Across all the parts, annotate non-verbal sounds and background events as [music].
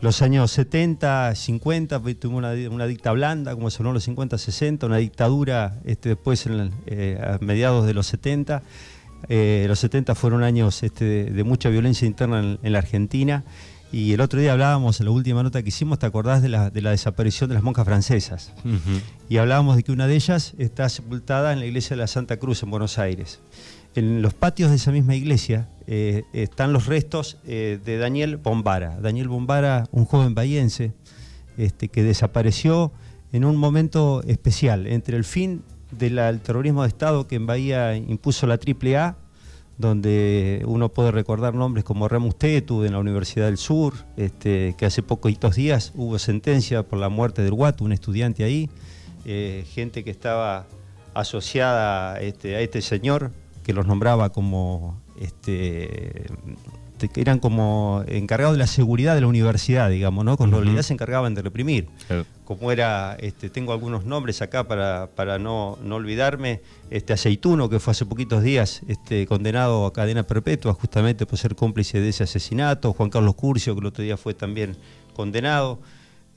los años 70, 50, pues, tuvimos una, dicta blanda, como son los 50, 60, una dictadura este, después en, eh, a mediados de los 70. Eh, los 70 fueron años este, de, mucha violencia interna en, la Argentina. Y el otro día hablábamos, en la última nota que hicimos, ¿te acordás de la, desaparición de las monjas francesas? Y hablábamos de que una de ellas está sepultada en la iglesia de la Santa Cruz en Buenos Aires. En los patios de esa misma iglesia eh, están los restos eh, de Daniel Bombara. Daniel Bombara, un joven bahiense, este, que desapareció en un momento especial, entre el fin del terrorismo de Estado que en Bahía impuso la AAA, donde uno puede recordar nombres como Remus Tetu en la Universidad del Sur, este, que hace poquitos días hubo sentencia por la muerte del Guatu, un estudiante ahí, eh, gente que estaba asociada este, a este señor, que los nombraba como este, que eran como encargados de la seguridad de la universidad, digamos, ¿no? Con realidad se encargaban de reprimir. Como era, este, tengo algunos nombres acá para, para no, no, olvidarme, este Aceituno, que fue hace poquitos días este, condenado a cadena perpetua justamente por ser cómplice de ese asesinato, Juan Carlos Curcio, que el otro día fue también condenado,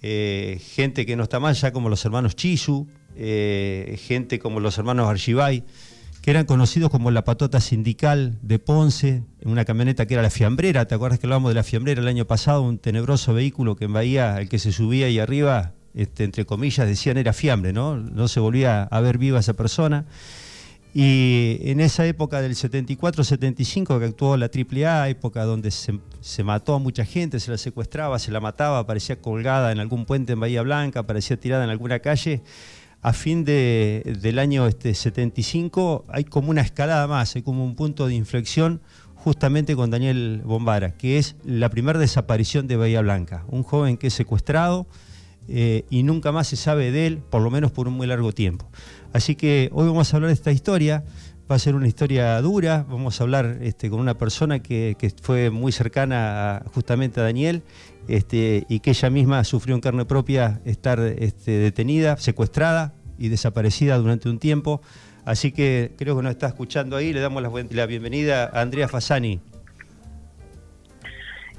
eh, gente que no está mal, ya como los hermanos Chisu, eh, gente como los hermanos Archibay que eran conocidos como la patota sindical de Ponce, en una camioneta que era la fiambrera, ¿te acuerdas que hablábamos de la fiambrera el año pasado? Un tenebroso vehículo que en Bahía, el que se subía ahí arriba, este, entre comillas, decían era fiambre, ¿no? No se volvía a ver viva esa persona. Y en esa época del 74-75 que actuó la AAA, época donde se, se, mató a mucha gente, se la secuestraba, se la mataba, aparecía colgada en algún puente en Bahía Blanca, aparecía tirada en alguna calle, a fin de, del año este, 75 hay como una escalada más, hay como un punto de inflexión justamente con Daniel Bombara, que es la primera desaparición de Bahía Blanca, un joven que es secuestrado eh, y nunca más se sabe de él, por lo menos por un muy largo tiempo. Así que hoy vamos a hablar de esta historia, va a ser una historia dura, vamos a hablar este, con una persona que, que fue muy cercana justamente a Daniel este, y que ella misma sufrió en carne propia estar este, detenida, secuestrada y desaparecida durante un tiempo. Así que creo que nos está escuchando ahí. Le damos la, bienvenida a Andrea Fasani.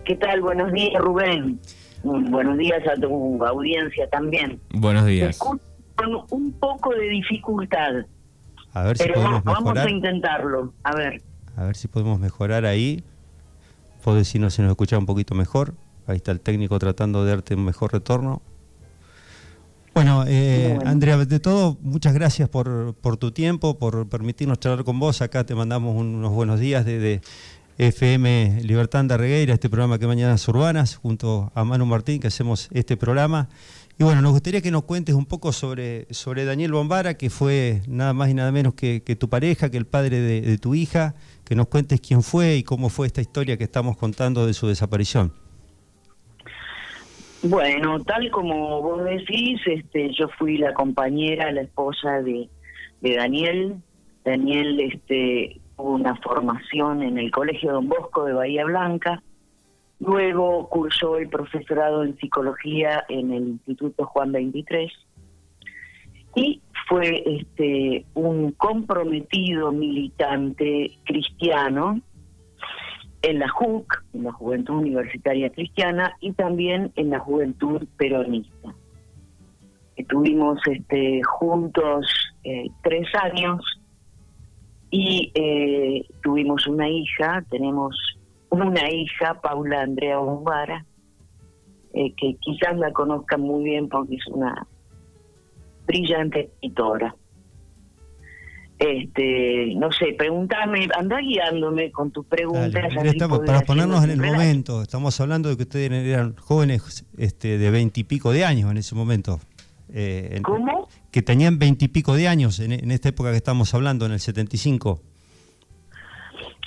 ¿Qué tal? Buenos días, Rubén. Buenos días a tu audiencia también. Buenos días. Con un poco de dificultad. A ver si podemos mejorar. Vamos a intentarlo. A ver. A ver si podemos mejorar ahí. Puedo decir si nos escucha un poquito mejor. Ahí está el técnico tratando de darte un mejor retorno. Bueno, eh, Andrea, de todo, muchas gracias por, por, tu tiempo, por permitirnos charlar con vos. Acá te mandamos unos buenos días desde FM Libertad de Regueira, este programa que Mañanas Urbanas, junto a Manu Martín, que hacemos este programa. Y bueno, nos gustaría que nos cuentes un poco sobre, sobre Daniel Bombara, que fue nada más y nada menos que, tu pareja, que el padre de tu hija, que nos cuentes quién fue y cómo fue esta historia que estamos contando de su desaparición. Bueno, tal como vos decís, este, yo fui la compañera, la esposa de, Daniel. Daniel este, tuvo una formación en el Colegio Don Bosco de Bahía Blanca. Luego cursó el profesorado en psicología en el Instituto Juan 23 y fue este un comprometido militante cristiano en la JUC, en la Juventud Universitaria Cristiana, y también en la Juventud Peronista. Estuvimos este, juntos eh, tres años y eh, tuvimos una hija, tenemos una hija, Paula Andrea Bombara, eh, que quizás la conozcan muy bien porque es una brillante escritora este, no sé, pregúntame, anda guiándome con tus preguntas. para ponernos en el momento, estamos hablando de que ustedes eran jóvenes este, de veintipico de años en ese momento. Eh, ¿Cómo? Que tenían veintipico de años en, esta época que estamos hablando, en el 75.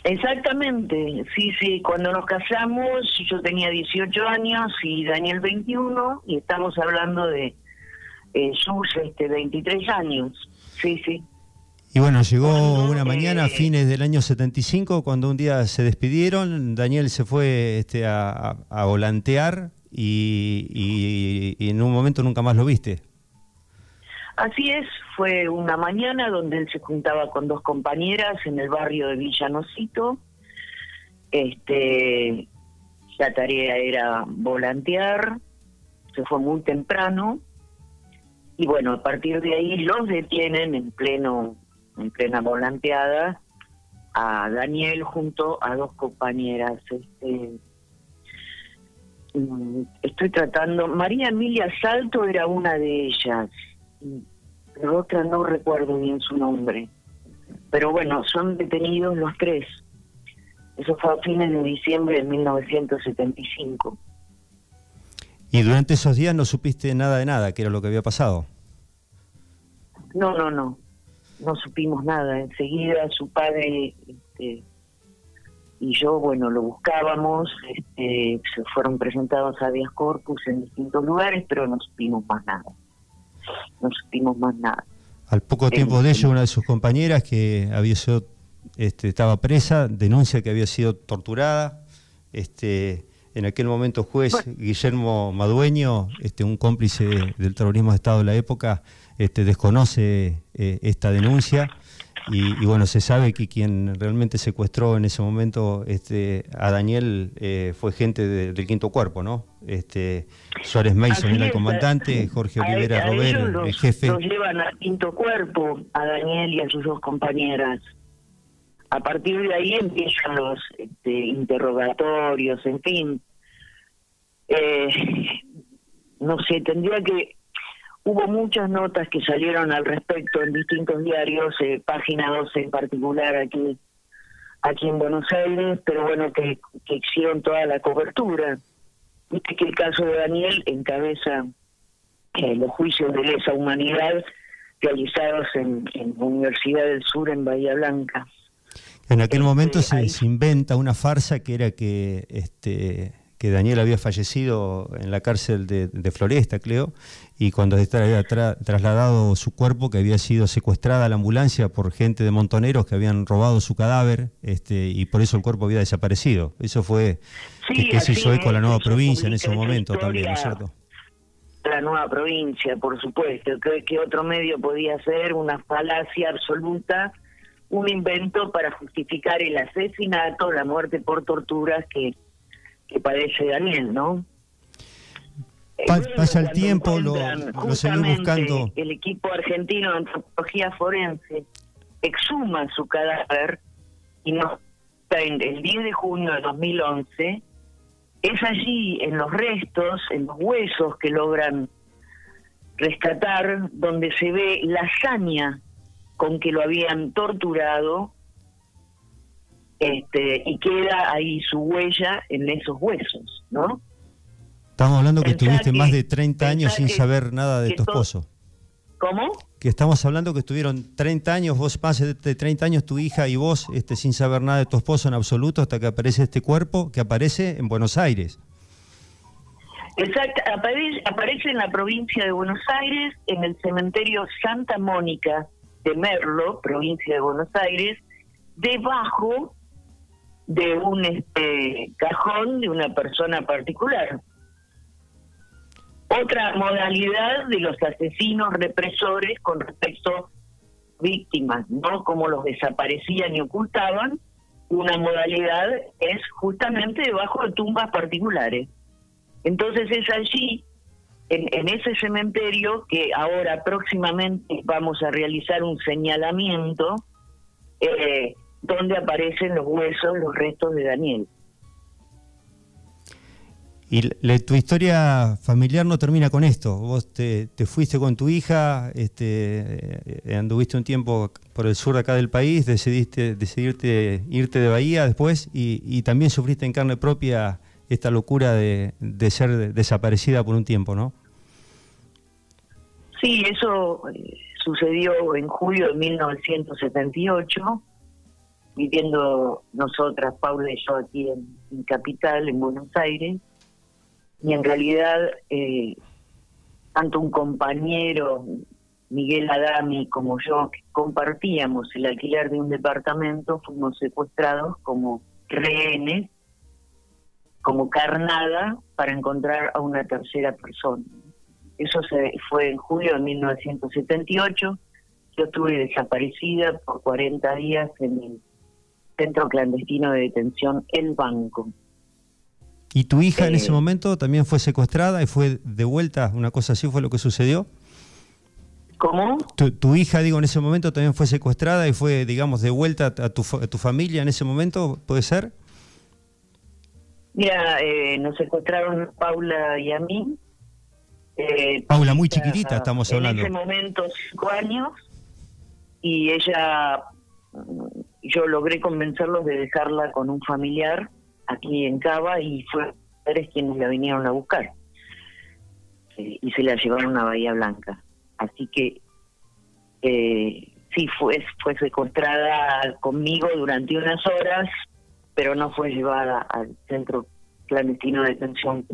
Exactamente, sí, sí, cuando nos casamos yo tenía 18 años y Daniel 21 y estamos hablando de eh, sus este, 23 años, sí, sí. Y bueno, llegó una mañana a fines del año 75, cuando un día se despidieron, Daniel se fue este, a, volantear y, en un momento nunca más lo viste. Así es, fue una mañana donde él se juntaba con dos compañeras en el barrio de Villanocito. Este, la tarea era volantear, se fue muy temprano, y bueno, a partir de ahí los detienen en pleno, en plena volanteada a Daniel junto a dos compañeras. Este, mm, estoy tratando, María Emilia Salto era una de ellas, pero otra no recuerdo bien su nombre. Pero bueno, son detenidos los tres. Eso fue a fines de diciembre de 1975. ¿Y durante esos días no supiste nada de nada, que era lo que había pasado? No, no, no. No supimos nada. Enseguida su padre este, y yo, bueno, lo buscábamos. Este, se fueron presentados a Díaz corpus en distintos lugares, pero no supimos más nada. No supimos más nada. Al poco tiempo de ello, una de sus compañeras que había sido, este, estaba presa, denuncia que había sido torturada. Este, en aquel momento juez Guillermo Madueño, este, un cómplice del terrorismo de Estado de la época, este, desconoce eh, esta denuncia y, bueno, se sabe que quien realmente secuestró en ese momento este, a Daniel eh, fue gente del quinto cuerpo, ¿no? Este, Suárez Mason era el comandante, Jorge Olivera Robert, el jefe. Los llevan al quinto cuerpo, a Daniel y a sus dos compañeras. A partir de ahí empiezan los este, interrogatorios, en fin. Eh, no sé, tendría que... Hubo muchas notas que salieron al respecto en distintos diarios, eh, página 12 en particular aquí aquí en Buenos Aires, pero bueno, que, que hicieron toda la cobertura. Viste que el caso de Daniel encabeza eh, los juicios de lesa humanidad realizados en, en Universidad del Sur en Bahía Blanca. En aquel momento este, se, se, inventa una farsa que era que este que Daniel había fallecido en la cárcel de, Floresta, creo, y cuando había trasladado su cuerpo, que había sido secuestrada a la ambulancia por gente de montoneros que habían robado su cadáver, este, y por eso el cuerpo había desaparecido. Eso fue que, se hizo eco a la nueva provincia en ese momento también, ¿no es cierto? La nueva provincia, por supuesto. Creo que otro medio podía ser una falacia absoluta, un invento para justificar el asesinato, la muerte por torturas que que padece Daniel, ¿no? pasa el tiempo, lo, lo seguimos buscando. El equipo argentino de antropología forense exhuma su cadáver y no el 10 de junio de 2011 es allí en los restos, en los huesos que logran rescatar, donde se ve la hazaña con que lo habían torturado este, y queda ahí su huella en esos huesos, ¿no? Estamos hablando que estuviste más de 30 años sin saber nada de tu esposo. ¿Cómo? Que estamos hablando que estuvieron 30 años, vos más de 30 años tu hija y vos este, sin saber nada de tu esposo en absoluto hasta que aparece este cuerpo que aparece en Buenos Aires. Exacto, aparece, aparece en la provincia de Buenos Aires, en el cementerio Santa Mónica de Merlo, provincia de Buenos Aires, debajo de un este, cajón de una persona particular. Otra modalidad de los asesinos represores con respecto a víctimas, no como los desaparecían y ocultaban, una modalidad es justamente debajo de tumbas particulares. Entonces es allí, en, ese cementerio, que ahora próximamente vamos a realizar un señalamiento, eh, donde aparecen los huesos, los restos de Daniel. Y tu historia familiar no termina con esto. Vos te, fuiste con tu hija, este, eh, anduviste un tiempo por el sur de acá del país, decidiste decidirte irte de Bahía después y, también sufriste en carne propia esta locura de, de, ser desaparecida por un tiempo, ¿no? Sí, eso eh, sucedió en julio de 1978 viviendo nosotras, Paula y yo, aquí en, Capital, en Buenos Aires, y en realidad eh, tanto un compañero, Miguel Adami, como yo, que compartíamos el alquiler de un departamento, fuimos secuestrados como rehenes, como carnada, para encontrar a una tercera persona. Eso se, fue en julio de 1978. Yo estuve desaparecida por 40 días en el centro clandestino de detención El Banco. ¿Y tu hija en ese momento también fue secuestrada y fue de vuelta? ¿Una cosa así fue lo que sucedió? ¿Cómo? Tu, hija, digo, en ese momento también fue secuestrada y fue, digamos, de vuelta a tu, tu familia en ese momento, ¿puede ser? Mira, eh, nos secuestraron Paula y a mí. Eh, Paula, muy chiquitita estamos hablando. En ese momento, cinco años, y ella, yo logré convencerlos de dejarla con un familiar aquí en Cava y fue padres quienes la vinieron a buscar. Eh, y se la llevaron a Bahía Blanca. Así que eh, sí, fue, fue secuestrada conmigo durante unas horas, pero no fue llevada al centro clandestino de detención.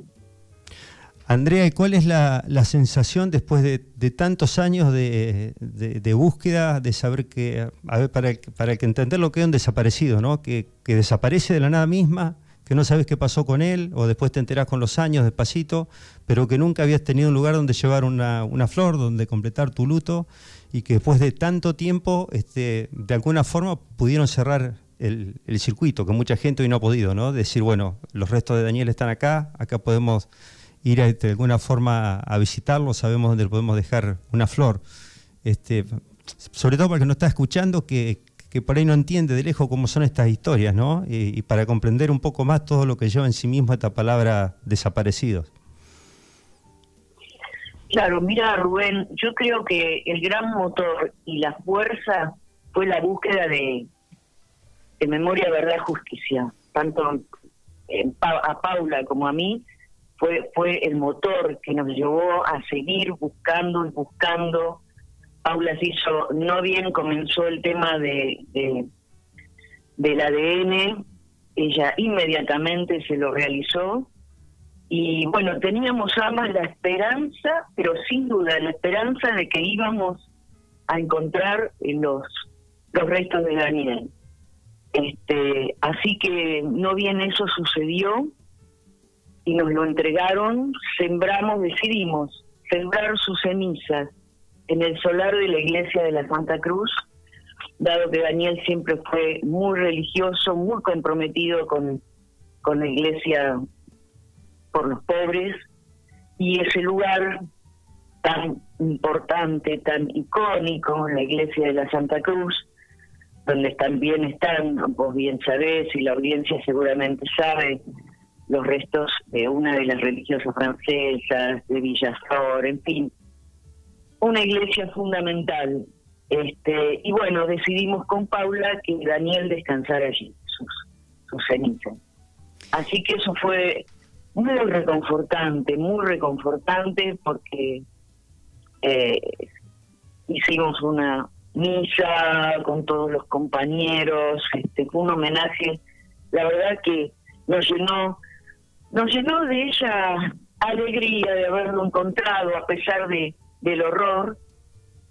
Andrea, ¿y cuál es la, sensación después de, tantos años de, búsqueda, de saber que, a ver, para, para que entender lo que es un desaparecido, ¿no? Que, que, desaparece de la nada misma, que no sabes qué pasó con él, o después te enterás con los años despacito, pero que nunca habías tenido un lugar donde llevar una, una flor, donde completar tu luto, y que después de tanto tiempo, este, de alguna forma pudieron cerrar el, el, circuito, que mucha gente hoy no ha podido, ¿no? Decir, bueno, los restos de Daniel están acá, acá podemos ir de alguna forma a visitarlo, sabemos dónde podemos dejar una flor. Este, sobre todo para que no está escuchando, que, que por ahí no entiende de lejos cómo son estas historias, ¿no? Y, para comprender un poco más todo lo que lleva en sí mismo esta palabra desaparecidos. Claro, mira Rubén, yo creo que el gran motor y la fuerza fue la búsqueda de, de memoria, verdad, justicia. Tanto a Paula como a mí fue, fue el motor que nos llevó a seguir buscando y buscando. Paula se hizo, no bien comenzó el tema de, del ADN, ella inmediatamente se lo realizó. Y bueno, teníamos ambas la esperanza, pero sin duda la esperanza de que íbamos a encontrar los, los restos de Daniel. Este, así que no bien eso sucedió y nos lo entregaron, sembramos, decidimos sembrar sus cenizas en el solar de la iglesia de la Santa Cruz, dado que Daniel siempre fue muy religioso, muy comprometido con, con la iglesia por los pobres, y ese lugar tan importante, tan icónico, la iglesia de la Santa Cruz, donde también están, vos bien sabés y la audiencia seguramente sabe, los restos de una de las religiosas francesas, de Villaflor, en fin, una iglesia fundamental. Este, y bueno, decidimos con Paula que Daniel descansara allí, sus, sus cenizas. Así que eso fue muy reconfortante, muy reconfortante porque eh, hicimos una misa con todos los compañeros, este, fue un homenaje, la verdad que nos llenó, nos llenó de ella alegría de haberlo encontrado a pesar de, del horror,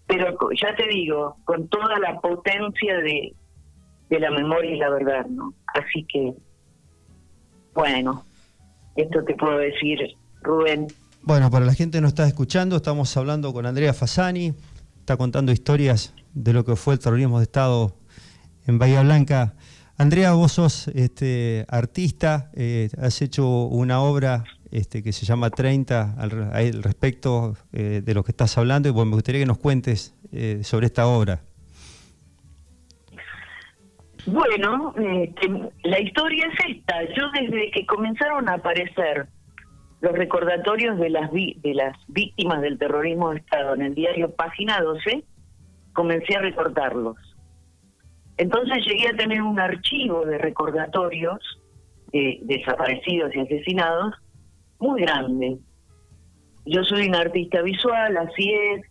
pero ya te digo, con toda la potencia de, de la memoria y la verdad, ¿no? Así que, bueno, esto te puedo decir, Rubén. Bueno, para la gente que nos está escuchando, estamos hablando con Andrea Fasani, está contando historias de lo que fue el terrorismo de Estado en Bahía Blanca. Andrea, vos sos este, artista, eh, has hecho una obra este, que se llama 30 al, respecto eh, de lo que estás hablando y bueno, me gustaría que nos cuentes eh, sobre esta obra. Bueno, este, la historia es esta. Yo desde que comenzaron a aparecer los recordatorios de las, de las víctimas del terrorismo de Estado en el diario Página 12, comencé a recordarlos. Entonces llegué a tener un archivo de recordatorios de desaparecidos y asesinados muy grande. Yo soy un artista visual, así es.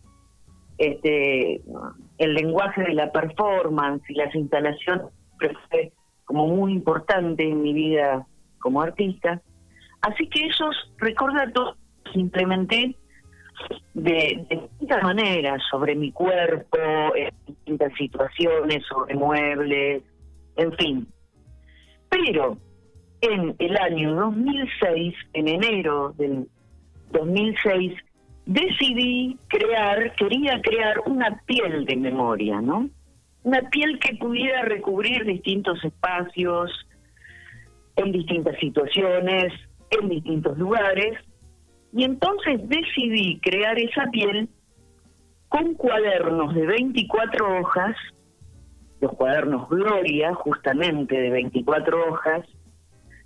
Este, el lenguaje de la performance y las instalaciones fue como muy importante en mi vida como artista. Así que esos recordatorios implementé de, distintas maneras sobre mi cuerpo, en distintas situaciones, sobre muebles, en fin. Pero en el año 2006, en enero del 2006, decidí crear, quería crear una piel de memoria, ¿no? Una piel que pudiera recubrir distintos espacios, en distintas situaciones, en distintos lugares, y entonces decidí crear esa piel con cuadernos de 24 hojas, los cuadernos Gloria, justamente de 24 hojas,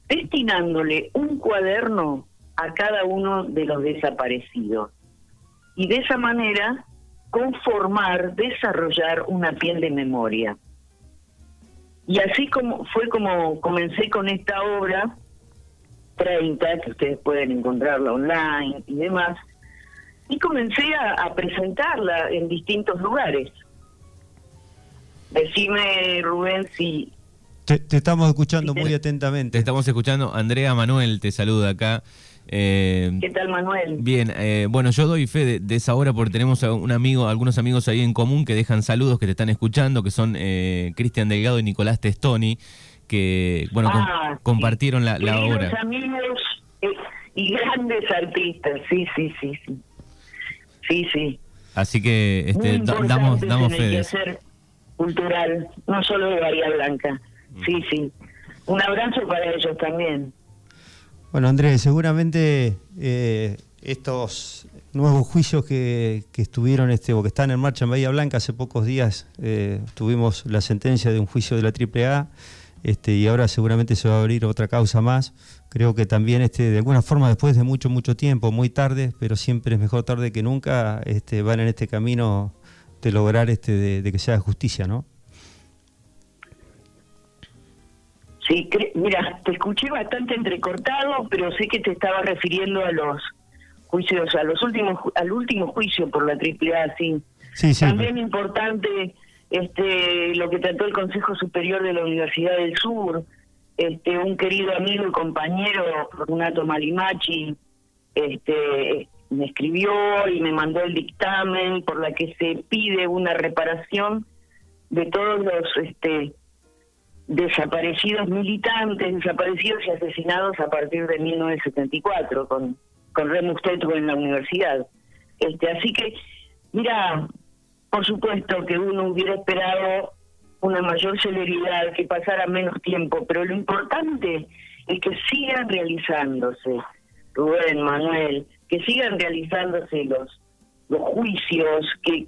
destinándole un cuaderno a cada uno de los desaparecidos. Y de esa manera conformar, desarrollar una piel de memoria. Y así como fue como comencé con esta obra, 30, que ustedes pueden encontrarla online y demás, y comencé a, presentarla en distintos lugares. Decime, Rubén, si... Te, estamos escuchando muy atentamente. Te estamos escuchando. Andrea Manuel te saluda acá. Eh, ¿Qué tal, Manuel? Bien, eh, bueno, yo doy fe de, esa hora porque tenemos a un amigo, algunos amigos ahí en común que dejan saludos, que te están escuchando, que son eh, Cristian Delgado y Nicolás Testoni, que, bueno, ah, compartieron la, la obra. amigos y grandes artistas, sí, sí, sí, sí. Sí, sí. Así que este, damos, damos fe de eso. cultural, no solo de Bahía Blanca. Sí, sí. Un abrazo para ellos también. Bueno, Andrés, seguramente eh, estos nuevos juicios que, estuvieron este, o que están en marcha en Bahía Blanca, hace pocos días eh, tuvimos la sentencia de un juicio de la AAA este, y ahora seguramente se va a abrir otra causa más. Creo que también este, de alguna forma después de mucho, mucho tiempo, muy tarde, pero siempre es mejor tarde que nunca, este, van en este camino de lograr este, de, de que sea justicia, ¿no? Sí, mira, te escuché bastante entrecortado, pero sé que te estaba refiriendo a los juicios, a los últimos, al último juicio por la AAA, sí. Sí, sí. También importante este lo que trató el Consejo Superior de la Universidad del Sur, este un querido amigo y compañero, Renato Malimachi, este me escribió y me mandó el dictamen por la que se pide una reparación de todos los este desaparecidos militantes, desaparecidos y asesinados a partir de 1974 con, con Remus Tetu en la universidad. Este, así que, mira, por supuesto que uno hubiera esperado una mayor celeridad, que pasara menos tiempo, pero lo importante es que sigan realizándose, Rubén, Manuel, que sigan realizándose los, los juicios, que,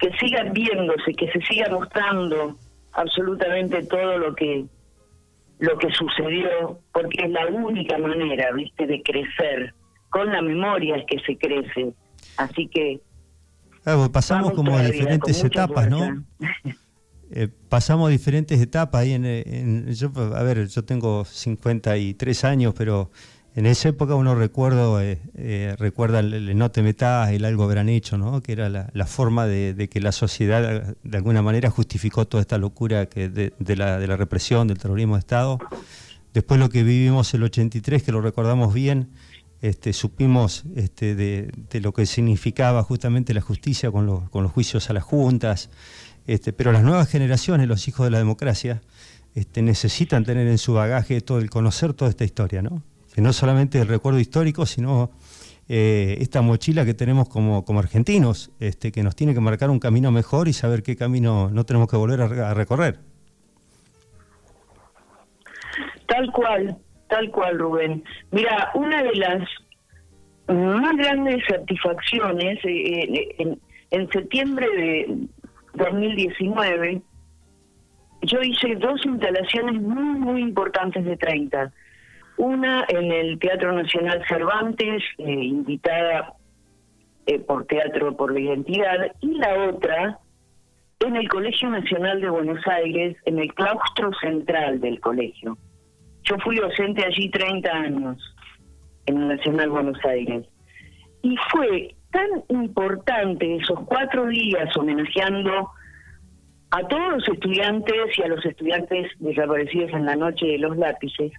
que sigan viéndose, que se siga mostrando absolutamente todo lo que lo que sucedió, porque es la única manera, viste, de crecer. Con la memoria es que se crece. Así que pasamos como a diferentes etapas, ¿no? [laughs] Eh, pasamos diferentes etapas ahí en, yo, a ver, yo tengo 53 años, pero en esa época uno recuerdo, eh, eh, recuerda el, no te metas, el algo habrán hecho, ¿no? que era la, forma de, que la sociedad de alguna manera justificó toda esta locura que de, la, de la represión, del terrorismo de Estado. Después lo que vivimos el 83, que lo recordamos bien, este, supimos este, de, lo que significaba justamente la justicia con, los, con los juicios a las juntas, este, pero las nuevas generaciones, los hijos de la democracia, este, necesitan tener en su bagaje todo el conocer toda esta historia, ¿no? que no solamente el recuerdo histórico, sino eh, esta mochila que tenemos como, como argentinos, este, que nos tiene que marcar un camino mejor y saber qué camino no tenemos que volver a, recorrer. Tal cual, tal cual, Rubén. Mira, una de las más grandes satisfacciones eh, eh, en, septiembre de 2019, yo hice dos instalaciones muy, muy importantes de 30 una en el Teatro Nacional Cervantes, eh, invitada eh, por Teatro por la Identidad, y la otra en el Colegio Nacional de Buenos Aires, en el claustro central del colegio. Yo fui docente allí 30 años, en el Nacional Buenos Aires. Y fue tan importante esos cuatro días homenajeando a todos los estudiantes y a los estudiantes desaparecidos en la noche de los lápices,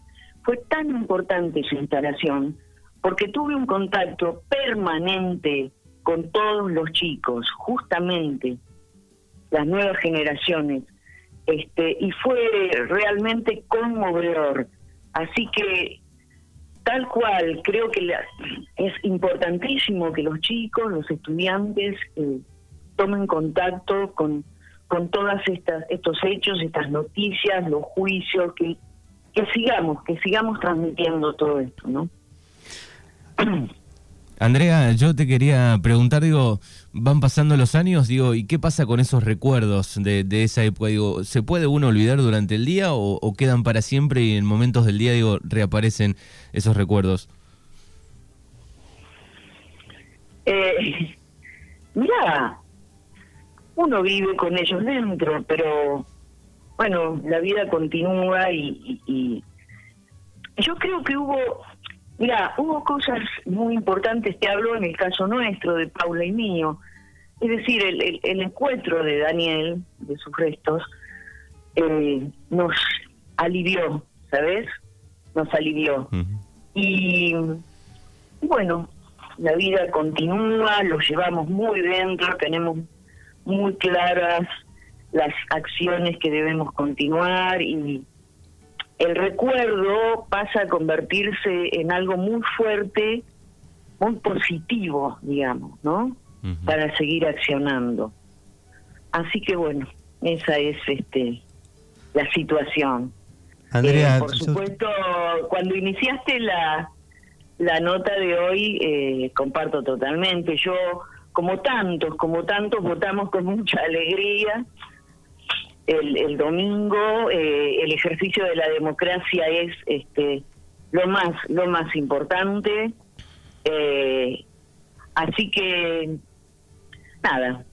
fue tan importante su instalación porque tuve un contacto permanente con todos los chicos, justamente las nuevas generaciones, este, y fue realmente conmovedor. Así que, tal cual, creo que es importantísimo que los chicos, los estudiantes, eh, tomen contacto con, con todas estas estos hechos, estas noticias, los juicios, que que sigamos, que sigamos transmitiendo todo esto, ¿no? Andrea, yo te quería preguntar, digo, van pasando los años, digo, ¿y qué pasa con esos recuerdos de, esa época? Digo, ¿se puede uno olvidar durante el día o, quedan para siempre y en momentos del día, digo, reaparecen esos recuerdos? Eh, [laughs] mira, uno vive con ellos dentro, pero bueno, la vida continúa y yo creo que hubo Mira, hubo cosas muy importantes, te hablo en el caso nuestro, de Paula y mío. Es decir, el, el, encuentro de Daniel, de sus restos, eh, nos alivió, ¿sabes? Nos alivió. Y bueno, la vida continúa, lo llevamos muy dentro, tenemos muy claras las acciones que debemos continuar y el recuerdo pasa a convertirse en algo muy fuerte, muy positivo, digamos, ¿no? Para seguir accionando. Así que bueno, esa es este la situación. Andrea, eh, por supuesto, cuando iniciaste la, la nota de hoy, eh, comparto totalmente. Yo, como tantos, como tantos, votamos con mucha alegría el, domingo. Eh, el ejercicio de la democracia es este lo más lo más importante. Eh, así que nada,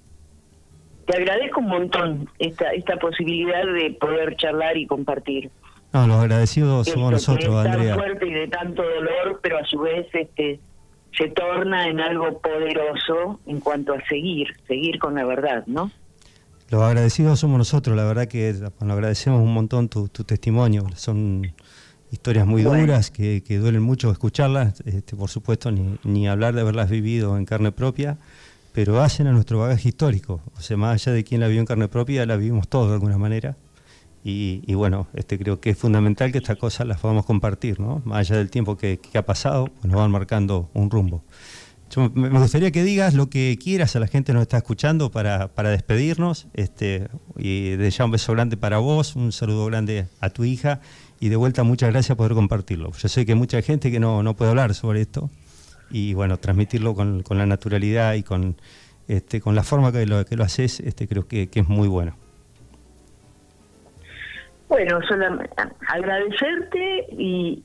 te agradezco un montón esta esta posibilidad de poder charlar y compartir. No, los agradecidos somos nosotros, que Tan fuerte y de tanto dolor, pero a su vez este se torna en algo poderoso en cuanto a seguir, seguir con la verdad, ¿no? Los agradecidos somos nosotros, la verdad que nos agradecemos un montón tu, testimonio. Son historias muy duras que, duelen mucho escucharlas, este, por supuesto, ni, ni, hablar de haberlas vivido en carne propia, pero hacen a nuestro bagaje histórico. O sea, más allá de quién la vivió en carne propia, la vivimos todos de alguna manera. Y, bueno, este, creo que es fundamental que estas cosas las podamos compartir, ¿no? Más allá del tiempo que, ha pasado, pues nos van marcando un rumbo me gustaría que digas lo que quieras a la gente que nos está escuchando para, para despedirnos. Este, y de ya un beso grande para vos, un saludo grande a tu hija y de vuelta muchas gracias por compartirlo. Yo sé que mucha gente que no, no puede hablar sobre esto y bueno, transmitirlo con, con la naturalidad y con, este, con la forma que lo, que lo haces, este, creo que, que es muy bueno. Bueno, solamente agradecerte y,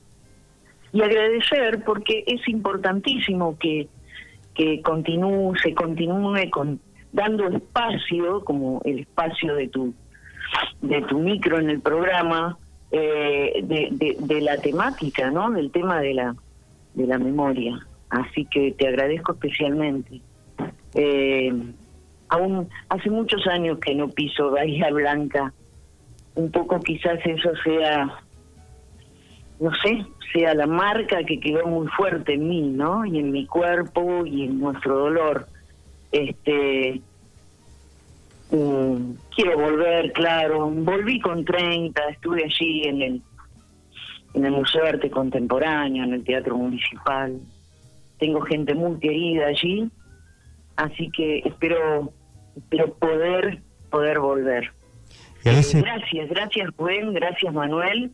y agradecer porque es importantísimo que que continúe, se continúe con, dando espacio, como el espacio de tu, de tu micro en el programa, eh, de, de, la temática, ¿no? Del tema de la, de la memoria. Así que te agradezco especialmente. Eh, aún hace muchos años que no piso Bahía Blanca. Un poco quizás eso sea, no sé, sea la marca que quedó muy fuerte en mí, ¿no? Y en mi cuerpo y en nuestro dolor. Este, mm, quiero volver, claro. Volví con 30, estuve allí en el en el Museo de Arte Contemporáneo, en el Teatro Municipal. Tengo gente muy querida allí, así que espero espero poder poder volver. gracias, gracias Juan, gracias Manuel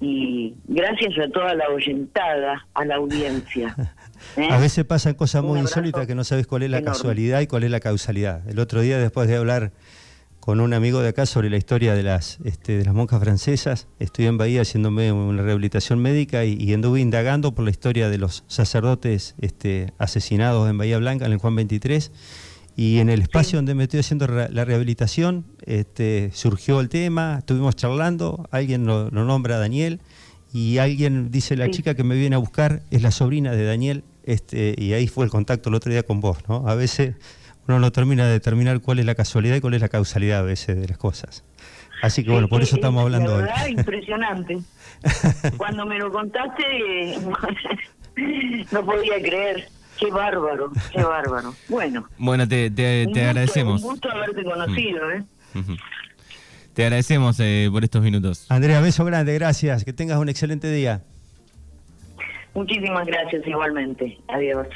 y gracias a toda la oyentada, a la audiencia. ¿eh? [laughs] A veces pasan cosas muy insólitas que no sabes cuál es la casualidad y cuál es la causalidad. El otro día, después de hablar con un amigo de acá sobre la historia de las, este, de las monjas francesas, estoy en Bahía haciéndome una rehabilitación médica y, y, anduve indagando por la historia de los sacerdotes este, asesinados en Bahía Blanca en el Juan 23 y en el espacio donde me estoy haciendo la rehabilitación, este, surgió el tema, estuvimos charlando, alguien lo, nombra Daniel, y alguien dice la chica que me viene a buscar es la sobrina de Daniel, este, y ahí fue el contacto el otro día con vos, ¿no? A veces uno no termina de determinar cuál es la casualidad y cuál es la causalidad a veces de las cosas. Así que bueno, por eso estamos hablando la verdad, impresionante. [laughs] Cuando me lo contaste, [laughs] no podía creer. Qué bárbaro, qué bárbaro. Bueno. Bueno, te, te, agradecemos. Un gusto haberte conocido, ¿eh? Te agradecemos eh, por estos minutos. Andrea, beso grande, gracias. Que tengas un excelente día. Muchísimas gracias igualmente. Adiós.